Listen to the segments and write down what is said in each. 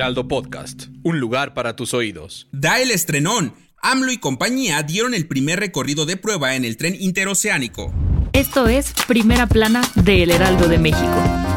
Heraldo Podcast, un lugar para tus oídos. Da el estrenón. AMLO y compañía dieron el primer recorrido de prueba en el tren interoceánico. Esto es Primera Plana de El Heraldo de México.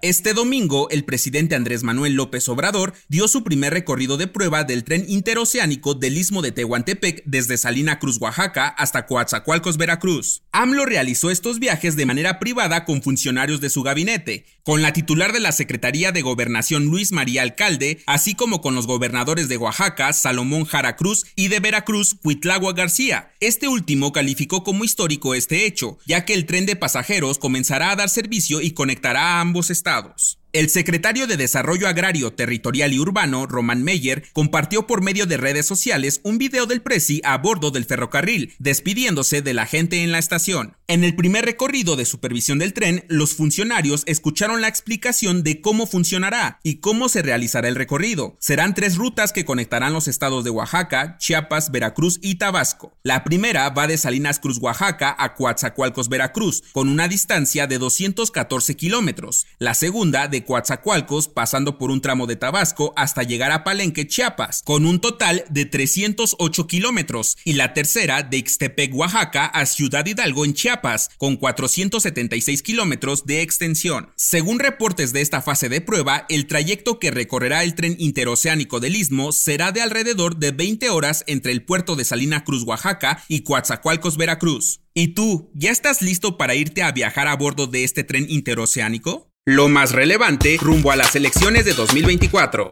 Este domingo, el presidente Andrés Manuel López Obrador dio su primer recorrido de prueba del tren interoceánico del istmo de Tehuantepec desde Salina Cruz, Oaxaca, hasta Coatzacoalcos, Veracruz. AMLO realizó estos viajes de manera privada con funcionarios de su gabinete, con la titular de la Secretaría de Gobernación Luis María Alcalde, así como con los gobernadores de Oaxaca, Salomón Jara Cruz, y de Veracruz, Cuitlagua García. Este último calificó como histórico este hecho, ya que el tren de pasajeros comenzará a dar servicio y conectará a ambos estados estados el secretario de Desarrollo Agrario, Territorial y Urbano, Roman Meyer, compartió por medio de redes sociales un video del Prezi a bordo del ferrocarril, despidiéndose de la gente en la estación. En el primer recorrido de supervisión del tren, los funcionarios escucharon la explicación de cómo funcionará y cómo se realizará el recorrido. Serán tres rutas que conectarán los estados de Oaxaca, Chiapas, Veracruz y Tabasco. La primera va de Salinas Cruz, Oaxaca a Coatzacoalcos, Veracruz, con una distancia de 214 kilómetros. La segunda de Coatzacoalcos, pasando por un tramo de Tabasco hasta llegar a Palenque, Chiapas, con un total de 308 kilómetros. Y la tercera de Ixtepec, Oaxaca a Ciudad Hidalgo en Chiapas con 476 kilómetros de extensión. Según reportes de esta fase de prueba, el trayecto que recorrerá el tren interoceánico del Istmo será de alrededor de 20 horas entre el puerto de Salina Cruz, Oaxaca y Coatzacoalcos, Veracruz. ¿Y tú, ya estás listo para irte a viajar a bordo de este tren interoceánico? Lo más relevante rumbo a las elecciones de 2024.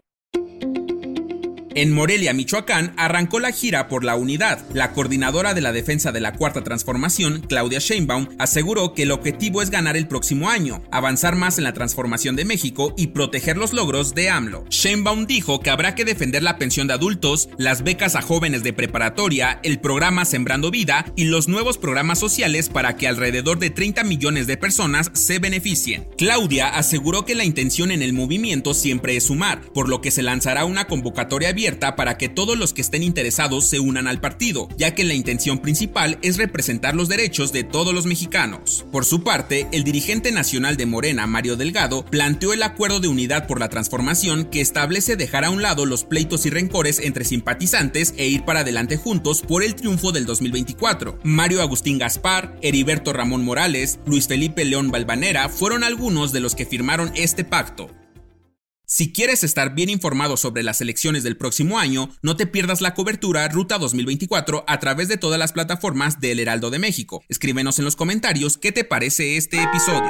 En Morelia, Michoacán, arrancó la gira por la unidad. La coordinadora de la defensa de la Cuarta Transformación, Claudia Sheinbaum, aseguró que el objetivo es ganar el próximo año, avanzar más en la transformación de México y proteger los logros de AMLO. Sheinbaum dijo que habrá que defender la pensión de adultos, las becas a jóvenes de preparatoria, el programa Sembrando Vida y los nuevos programas sociales para que alrededor de 30 millones de personas se beneficien. Claudia aseguró que la intención en el movimiento siempre es sumar, por lo que se lanzará una convocatoria abierta para que todos los que estén interesados se unan al partido, ya que la intención principal es representar los derechos de todos los mexicanos. Por su parte, el dirigente nacional de Morena, Mario Delgado, planteó el acuerdo de unidad por la transformación que establece dejar a un lado los pleitos y rencores entre simpatizantes e ir para adelante juntos por el triunfo del 2024. Mario Agustín Gaspar, Heriberto Ramón Morales, Luis Felipe León Balvanera fueron algunos de los que firmaron este pacto. Si quieres estar bien informado sobre las elecciones del próximo año, no te pierdas la cobertura Ruta 2024 a través de todas las plataformas del Heraldo de México. Escríbenos en los comentarios qué te parece este episodio.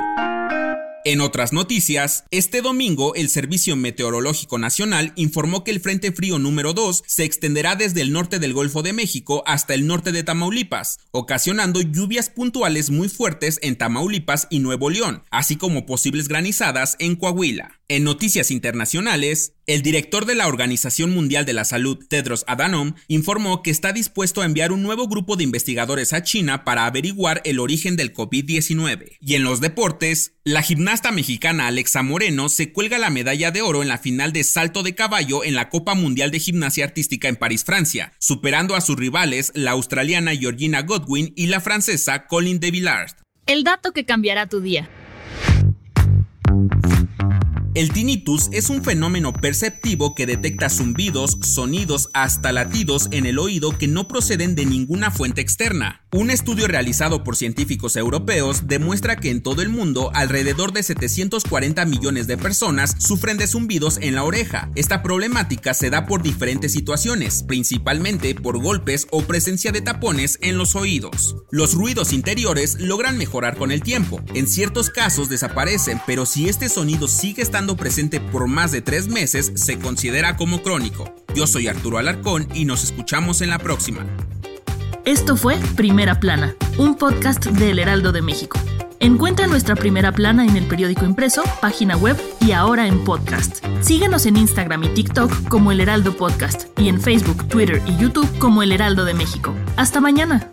En otras noticias, este domingo el Servicio Meteorológico Nacional informó que el Frente Frío número 2 se extenderá desde el norte del Golfo de México hasta el norte de Tamaulipas, ocasionando lluvias puntuales muy fuertes en Tamaulipas y Nuevo León, así como posibles granizadas en Coahuila. En noticias internacionales, el director de la Organización Mundial de la Salud, Tedros Adhanom, informó que está dispuesto a enviar un nuevo grupo de investigadores a China para averiguar el origen del COVID-19. Y en los deportes, la gimnasta mexicana Alexa Moreno se cuelga la medalla de oro en la final de salto de caballo en la Copa Mundial de Gimnasia Artística en París, Francia, superando a sus rivales la australiana Georgina Godwin y la francesa Colin de Villard. El dato que cambiará tu día. El tinnitus es un fenómeno perceptivo que detecta zumbidos, sonidos, hasta latidos en el oído que no proceden de ninguna fuente externa. Un estudio realizado por científicos europeos demuestra que en todo el mundo alrededor de 740 millones de personas sufren de zumbidos en la oreja. Esta problemática se da por diferentes situaciones, principalmente por golpes o presencia de tapones en los oídos. Los ruidos interiores logran mejorar con el tiempo. En ciertos casos desaparecen, pero si este sonido sigue presente por más de tres meses se considera como crónico. Yo soy Arturo Alarcón y nos escuchamos en la próxima. Esto fue Primera Plana, un podcast del Heraldo de México. Encuentra nuestra primera plana en el periódico impreso, página web y ahora en podcast. Síguenos en Instagram y TikTok como El Heraldo Podcast y en Facebook, Twitter y YouTube como El Heraldo de México. Hasta mañana.